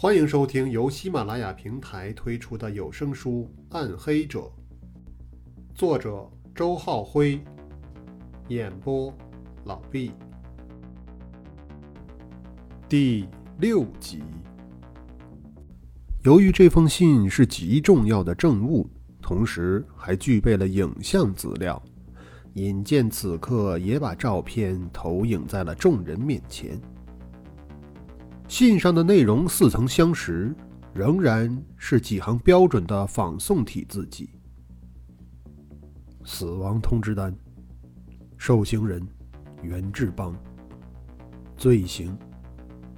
欢迎收听由喜马拉雅平台推出的有声书《暗黑者》，作者周浩辉，演播老毕。第六集。由于这封信是极重要的证物，同时还具备了影像资料，尹健此刻也把照片投影在了众人面前。信上的内容似曾相识，仍然是几行标准的仿宋体字迹。死亡通知单，受刑人袁志邦，罪行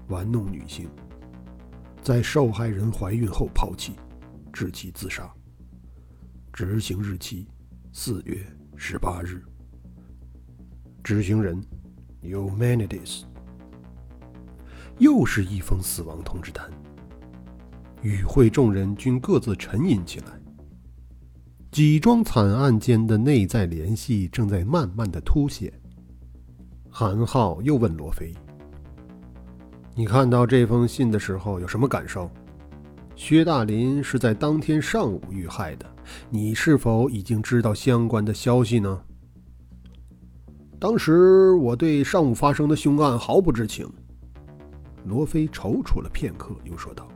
玩弄女性，在受害人怀孕后抛弃，致其自杀。执行日期四月十八日。执行人 Humanities。又是一封死亡通知单。与会众人均各自沉吟起来。几桩惨案间的内在联系正在慢慢的凸显。韩浩又问罗非：“你看到这封信的时候有什么感受？薛大林是在当天上午遇害的，你是否已经知道相关的消息呢？”当时我对上午发生的凶案毫不知情。罗非踌躇了片刻，又说道：“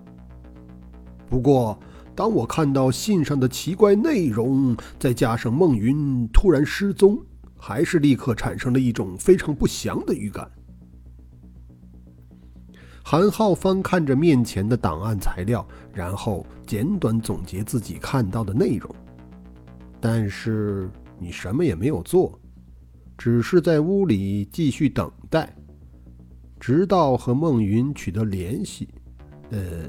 不过，当我看到信上的奇怪内容，再加上孟云突然失踪，还是立刻产生了一种非常不祥的预感。”韩浩翻看着面前的档案材料，然后简短总结自己看到的内容。但是你什么也没有做，只是在屋里继续等待。直到和孟云取得联系，呃，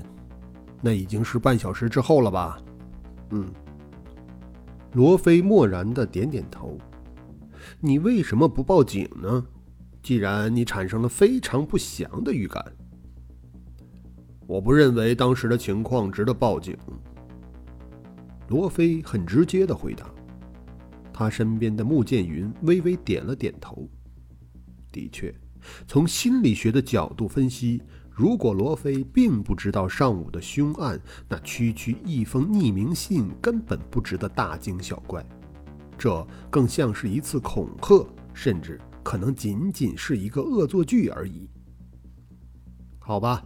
那已经是半小时之后了吧？嗯。罗非漠然的点点头。你为什么不报警呢？既然你产生了非常不祥的预感，我不认为当时的情况值得报警。罗非很直接的回答。他身边的穆剑云微微点了点头。的确。从心理学的角度分析，如果罗非并不知道上午的凶案，那区区一封匿名信根本不值得大惊小怪，这更像是一次恐吓，甚至可能仅仅是一个恶作剧而已。好吧，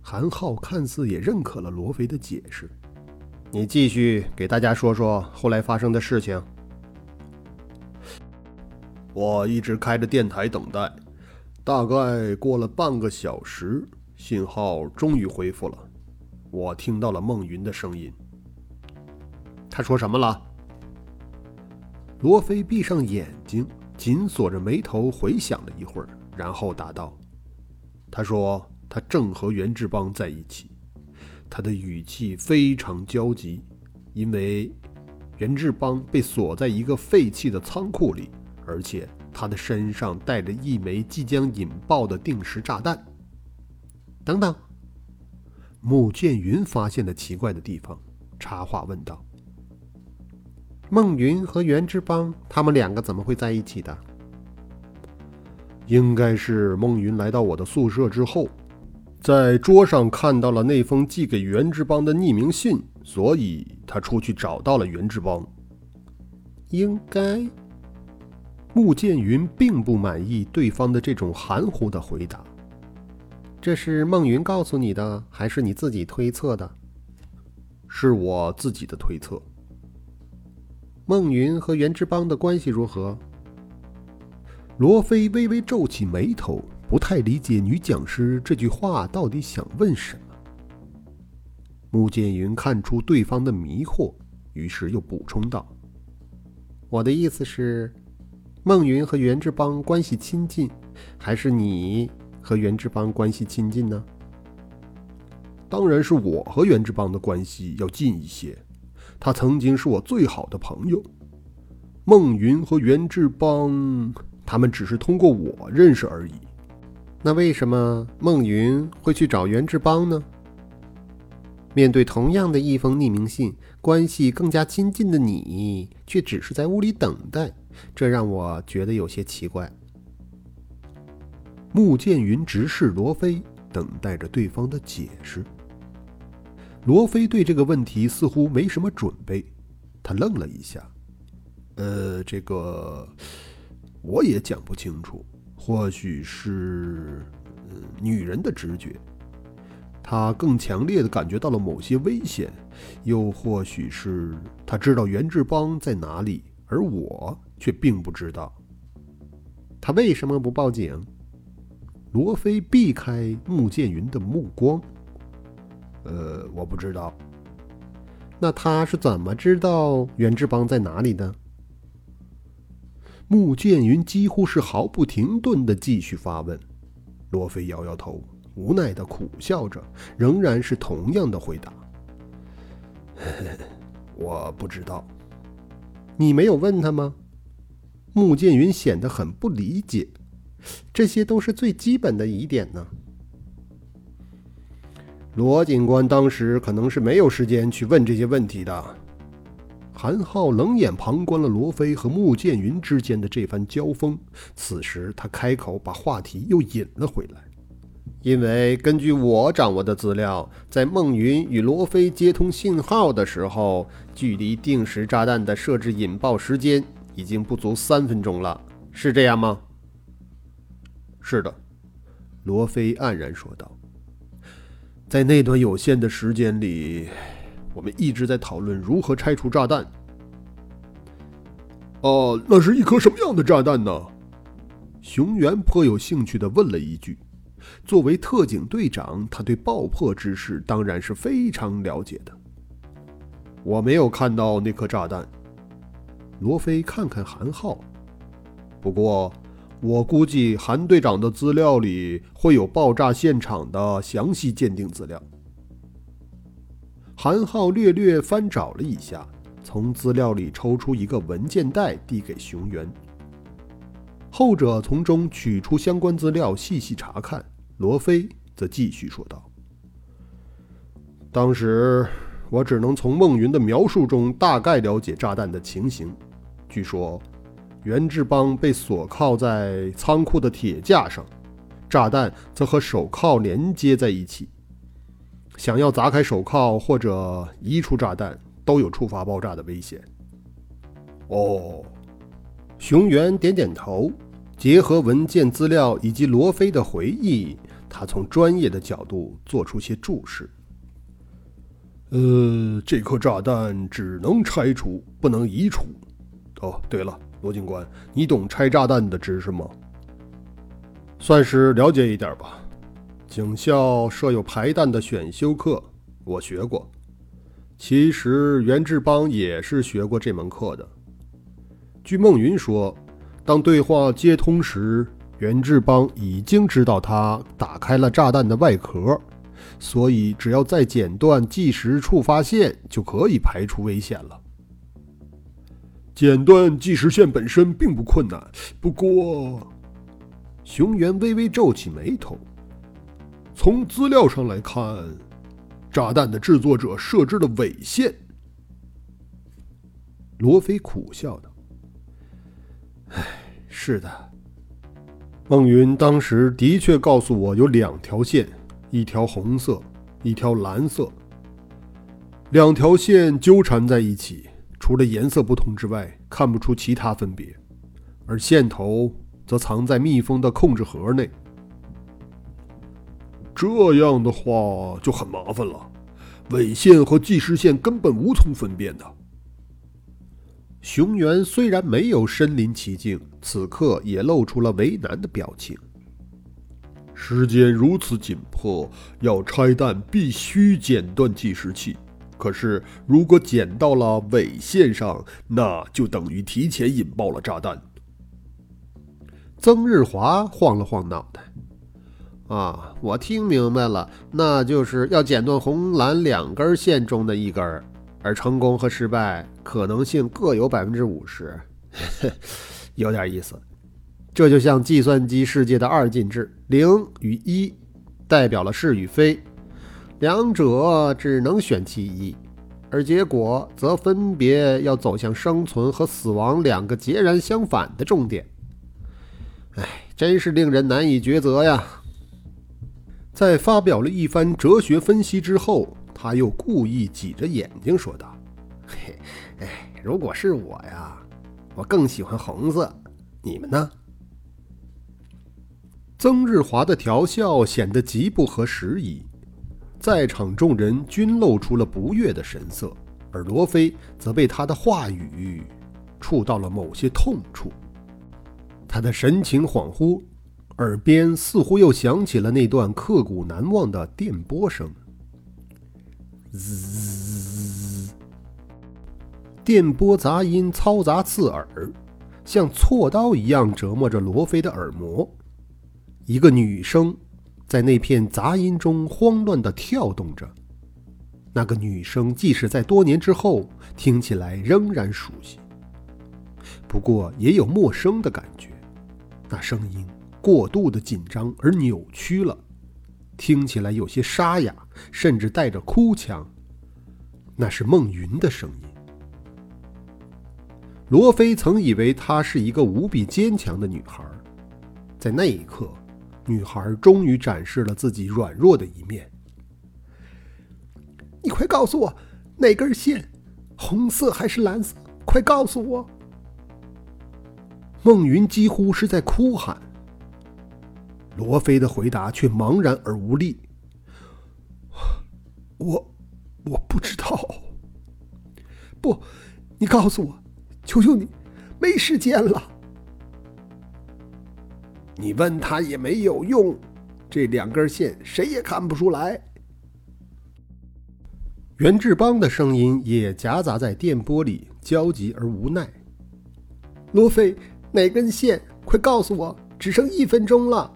韩浩看似也认可了罗非的解释，你继续给大家说说后来发生的事情。我一直开着电台等待。大概过了半个小时，信号终于恢复了。我听到了孟云的声音。他说什么了？罗非闭上眼睛，紧锁着眉头，回想了一会儿，然后答道：“他说他正和袁志邦在一起，他的语气非常焦急，因为袁志邦被锁在一个废弃的仓库里，而且……”他的身上带着一枚即将引爆的定时炸弹。等等，穆剑云发现了奇怪的地方，插话问道：“孟云和袁志邦，他们两个怎么会在一起的？”应该是孟云来到我的宿舍之后，在桌上看到了那封寄给袁志邦的匿名信，所以他出去找到了袁志邦。应该。穆剑云并不满意对方的这种含糊的回答。这是孟云告诉你的，还是你自己推测的？是我自己的推测。孟云和袁志邦的关系如何？罗非微微皱起眉头，不太理解女讲师这句话到底想问什么。穆剑云看出对方的迷惑，于是又补充道：“我的意思是。”孟云和袁志邦关系亲近，还是你和袁志邦关系亲近呢？当然是我和袁志邦的关系要近一些，他曾经是我最好的朋友。孟云和袁志邦，他们只是通过我认识而已。那为什么孟云会去找袁志邦呢？面对同样的一封匿名信，关系更加亲近的你，却只是在屋里等待。这让我觉得有些奇怪。穆剑云直视罗非，等待着对方的解释。罗非对这个问题似乎没什么准备，他愣了一下。呃，这个我也讲不清楚，或许是女人的直觉，他更强烈的感觉到了某些危险，又或许是他知道袁志邦在哪里，而我却并不知道。他为什么不报警？罗非避开穆剑云的目光。呃，我不知道。那他是怎么知道袁志邦在哪里的？穆剑云几乎是毫不停顿的继续发问。罗非摇摇头，无奈的苦笑着，仍然是同样的回答：“我不知道。”你没有问他吗？穆剑云显得很不理解。这些都是最基本的疑点呢。罗警官当时可能是没有时间去问这些问题的。韩浩冷眼旁观了罗非和穆剑云之间的这番交锋，此时他开口把话题又引了回来。因为根据我掌握的资料，在孟云与罗非接通信号的时候，距离定时炸弹的设置引爆时间已经不足三分钟了，是这样吗？是的，罗非黯然说道。在那段有限的时间里，我们一直在讨论如何拆除炸弹。哦，那是一颗什么样的炸弹呢？熊原颇有兴趣的问了一句。作为特警队长，他对爆破之事当然是非常了解的。我没有看到那颗炸弹。罗非看看韩浩，不过。我估计韩队长的资料里会有爆炸现场的详细鉴定资料。韩浩略略翻找了一下，从资料里抽出一个文件袋，递给熊原。后者从中取出相关资料，细细查看。罗非则继续说道：“当时我只能从孟云的描述中大概了解炸弹的情形。据说……”袁志邦被锁铐在仓库的铁架上，炸弹则和手铐连接在一起。想要砸开手铐或者移出炸弹，都有触发爆炸的危险。哦，熊原点点头，结合文件资料以及罗非的回忆，他从专业的角度做出些注释。呃，这颗炸弹只能拆除，不能移除。哦，对了。罗警官，你懂拆炸弹的知识吗？算是了解一点吧。警校设有排弹的选修课，我学过。其实袁志邦也是学过这门课的。据孟云说，当对话接通时，袁志邦已经知道他打开了炸弹的外壳，所以只要再剪断计时触发线，就可以排除危险了。剪断计时线本身并不困难，不过，熊原微微皱起眉头。从资料上来看，炸弹的制作者设置了尾线。罗非苦笑道：“唉，是的，孟云当时的确告诉我有两条线，一条红色，一条蓝色，两条线纠缠在一起。”除了颜色不同之外，看不出其他分别，而线头则藏在密封的控制盒内。这样的话就很麻烦了，尾线和计时线根本无从分辨的。熊原虽然没有身临其境，此刻也露出了为难的表情。时间如此紧迫，要拆弹必须剪断计时器。可是，如果剪到了尾线上，那就等于提前引爆了炸弹。曾日华晃了晃脑袋：“啊，我听明白了，那就是要剪断红蓝两根线中的一根，而成功和失败可能性各有百分之五十，有点意思。这就像计算机世界的二进制，零与一代表了是与非。”两者只能选其一，而结果则分别要走向生存和死亡两个截然相反的重点。哎，真是令人难以抉择呀！在发表了一番哲学分析之后，他又故意挤着眼睛说道：“嘿，哎，如果是我呀，我更喜欢红色。你们呢？”曾日华的调笑显得极不合时宜，在场众人均露出了不悦的神色，而罗非则被他的话语触到了某些痛处。他的神情恍惚，耳边似乎又响起了那段刻骨难忘的电波声。滋，电波杂音嘈杂刺耳，像锉刀一样折磨着罗非的耳膜。一个女声在那片杂音中慌乱地跳动着。那个女声，即使在多年之后听起来仍然熟悉，不过也有陌生的感觉。那声音过度的紧张而扭曲了，听起来有些沙哑，甚至带着哭腔。那是孟云的声音。罗非曾以为她是一个无比坚强的女孩，在那一刻，女孩终于展示了自己软弱的一面。你快告诉我，哪根线，红色还是蓝色？快告诉我！孟云几乎是在哭喊，罗非的回答却茫然而无力。我，我不知道。不，你告诉我，求求你，没时间了。你问他也没有用，这两根线谁也看不出来。袁志邦的声音也夹杂在电波里，焦急而无奈。罗非。哪根线？快告诉我！只剩一分钟了。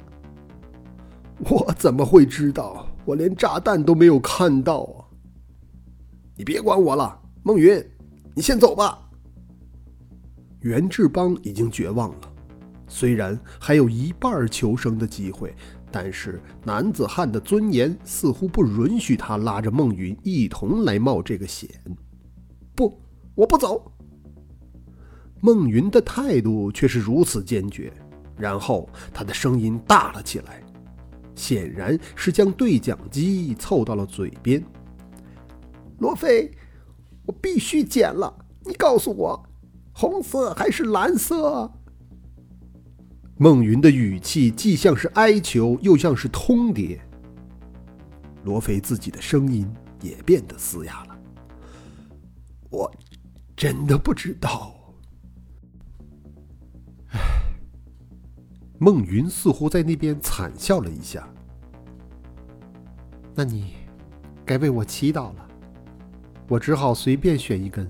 我怎么会知道？我连炸弹都没有看到啊！你别管我了，孟云，你先走吧。袁志邦已经绝望了，虽然还有一半求生的机会，但是男子汉的尊严似乎不允许他拉着孟云一同来冒这个险。不，我不走。孟云的态度却是如此坚决，然后他的声音大了起来，显然是将对讲机凑到了嘴边。罗非，我必须剪了，你告诉我，红色还是蓝色？孟云的语气既像是哀求，又像是通牒。罗非自己的声音也变得嘶哑了。我真的不知道。唉孟云似乎在那边惨笑了一下。那你该为我祈祷了。我只好随便选一根。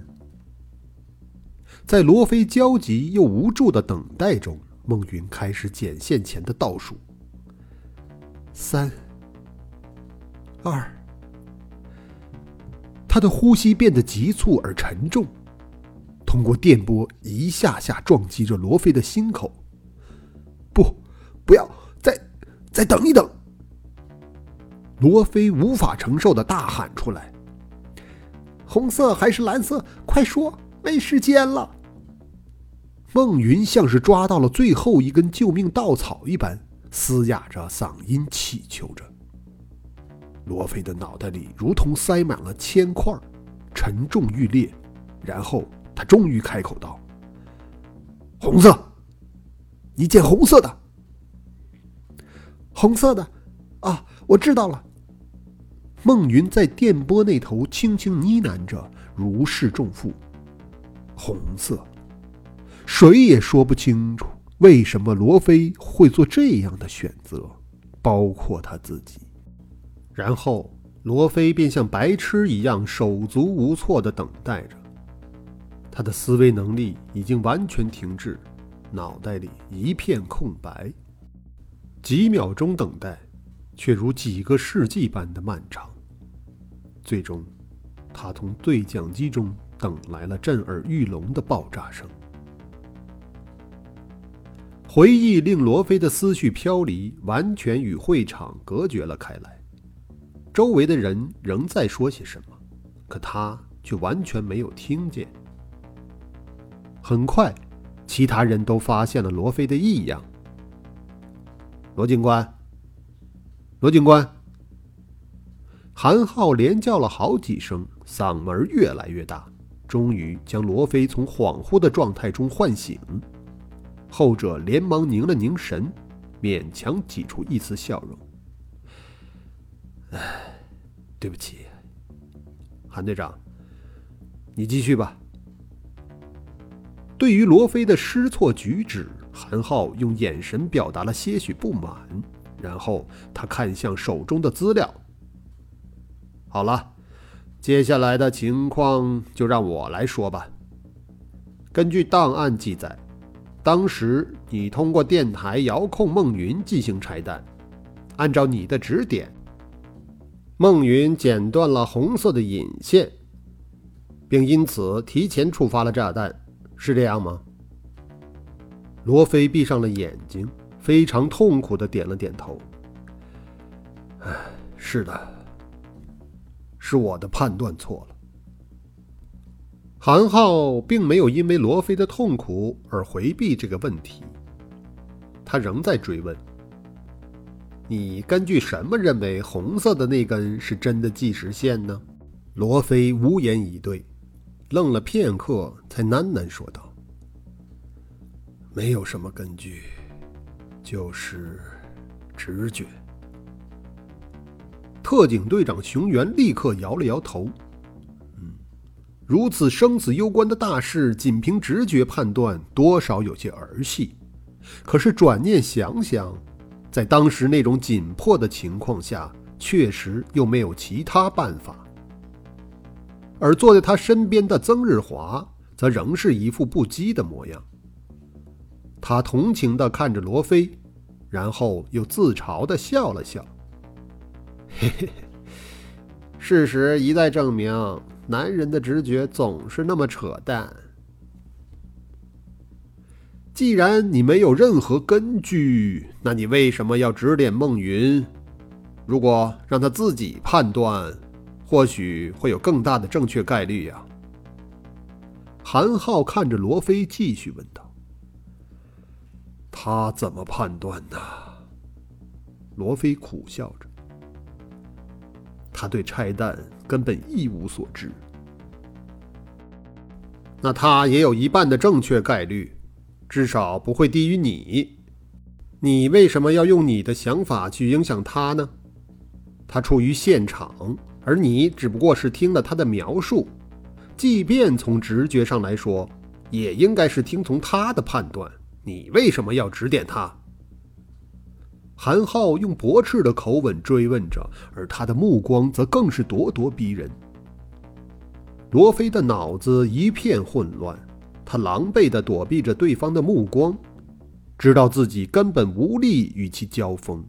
在罗非焦急又无助的等待中，孟云开始剪线前的倒数：三、二。他的呼吸变得急促而沉重，通过电波一下下撞击着罗非的心口。不，要再再等一等！罗非无法承受的大喊出来：“红色还是蓝色？快说！没时间了！”孟云像是抓到了最后一根救命稻草一般，嘶哑着嗓音祈求着。罗非的脑袋里如同塞满了铅块，沉重欲裂。然后他终于开口道：“红色。”一件红色的，红色的，啊，我知道了。孟云在电波那头轻轻呢喃着，如释重负。红色，谁也说不清楚为什么罗非会做这样的选择，包括他自己。然后，罗非便像白痴一样手足无措的等待着，他的思维能力已经完全停滞。脑袋里一片空白，几秒钟等待，却如几个世纪般的漫长。最终，他从对讲机中等来了震耳欲聋的爆炸声。回忆令罗非的思绪飘离，完全与会场隔绝了开来。周围的人仍在说些什么，可他却完全没有听见。很快。其他人都发现了罗非的异样。罗警官，罗警官，韩浩连叫了好几声，嗓门越来越大，终于将罗非从恍惚的状态中唤醒。后者连忙凝了凝神，勉强挤出一丝笑容：“哎，对不起，韩队长，你继续吧。”对于罗非的失措举止，韩浩用眼神表达了些许不满，然后他看向手中的资料。好了，接下来的情况就让我来说吧。根据档案记载，当时你通过电台遥控孟云进行拆弹，按照你的指点，孟云剪断了红色的引线，并因此提前触发了炸弹，是这样吗？罗非闭上了眼睛，非常痛苦的点了点头。唉，是的。是我的判断错了。韩浩并没有因为罗非的痛苦而回避这个问题，他仍在追问：“你根据什么认为红色的那根是真的计时线呢？”罗非无言以对，愣了片刻，才喃喃说道：“没有什么根据，就是直觉。”特警队长熊原立刻摇了摇头：“嗯，如此生死攸关的大事，仅凭直觉判断，多少有些儿戏。可是转念想想，在当时那种紧迫的情况下，确实又没有其他办法。”而坐在他身边的曾日华则仍是一副不羁的模样。他同情地看着罗非，然后又自嘲地笑了笑。嘿嘿，事实一再证明，男人的直觉总是那么扯淡。既然你没有任何根据，那你为什么要指点孟云？如果让他自己判断，或许会有更大的正确概率呀。韩浩看着罗非，继续问道：“他怎么判断呢？”罗非苦笑着。他对拆弹根本一无所知，那他也有一半的正确概率，至少不会低于你。你为什么要用你的想法去影响他呢？他处于现场，而你只不过是听了他的描述，即便从直觉上来说，也应该是听从他的判断。你为什么要指点他？韩浩用驳斥的口吻追问着，而他的目光则更是咄咄逼人。罗非的脑子一片混乱，他狼狈地躲避着对方的目光，知道自己根本无力与其交锋，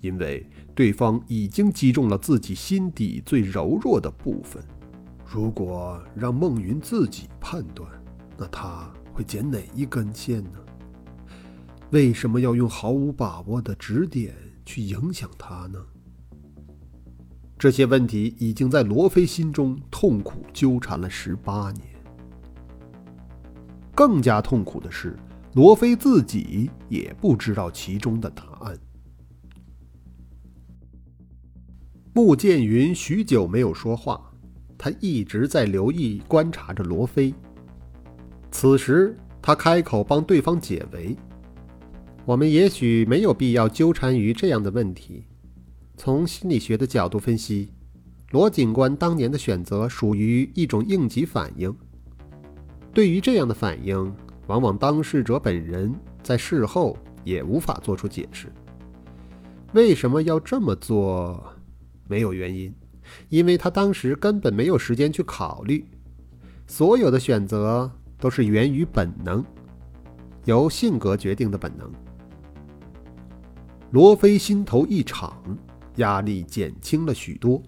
因为对方已经击中了自己心底最柔弱的部分。如果让孟云自己判断，那他会剪哪一根线呢？为什么要用毫无把握的指点去影响他呢？这些问题已经在罗非心中痛苦纠缠了十八年。更加痛苦的是，罗非自己也不知道其中的答案。穆剑云许久没有说话，他一直在留意观察着罗非。此时，他开口帮对方解围。我们也许没有必要纠缠于这样的问题。从心理学的角度分析，罗警官当年的选择属于一种应急反应。对于这样的反应，往往当事者本人在事后也无法做出解释。为什么要这么做？没有原因，因为他当时根本没有时间去考虑。所有的选择都是源于本能，由性格决定的本能。罗非心头一敞，压力减轻了许多。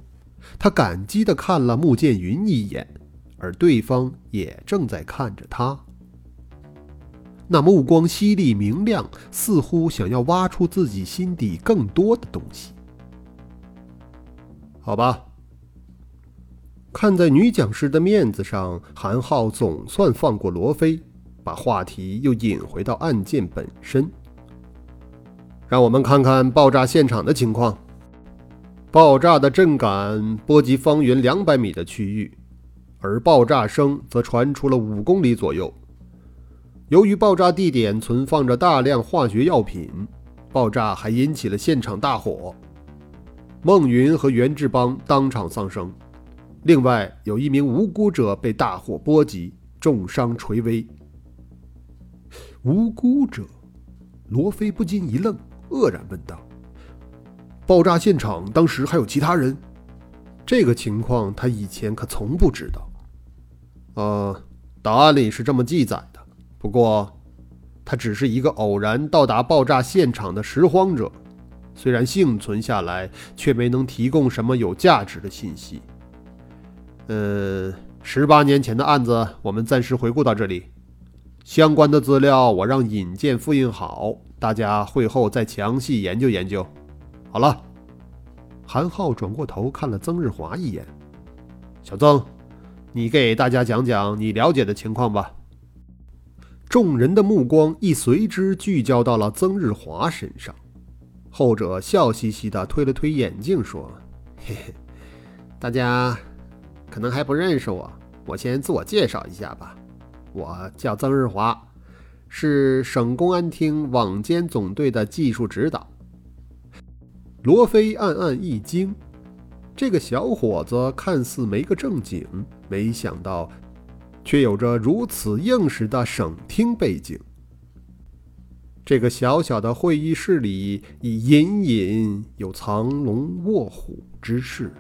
他感激地看了穆剑云一眼，而对方也正在看着他。那目光犀利明亮，似乎想要挖出自己心底更多的东西。好吧，看在女讲师的面子上，韩浩总算放过罗非，把话题又引回到案件本身。让我们看看爆炸现场的情况。爆炸的震感波及方圆两百米的区域，而爆炸声则传出了五公里左右。由于爆炸地点存放着大量化学药品，爆炸还引起了现场大火。孟云和袁志邦当场丧生，另外有一名无辜者被大火波及，重伤垂危。无辜者，罗非不禁一愣，愕然问道：“爆炸现场当时还有其他人？这个情况他以前可从不知道。呃，档案里是这么记载的。”不过，他只是一个偶然到达爆炸现场的拾荒者，虽然幸存下来，却没能提供什么有价值的信息。呃，十八年前的案子，我们暂时回顾到这里。相关的资料我让尹健复印好，大家会后再详细研究研究。好了，韩浩转过头看了曾日华一眼：“小曾，你给大家讲讲你了解的情况吧。”众人的目光亦随之聚焦到了曾日华身上，后者笑嘻嘻地推了推眼镜，说：“嘿嘿，大家可能还不认识我，我先自我介绍一下吧。我叫曾日华，是省公安厅网监总队的技术指导。”罗非暗暗一惊，这个小伙子看似没个正经，没想到。却有着如此硬实的省厅背景。这个小小的会议室里，已隐隐有藏龙卧虎之势。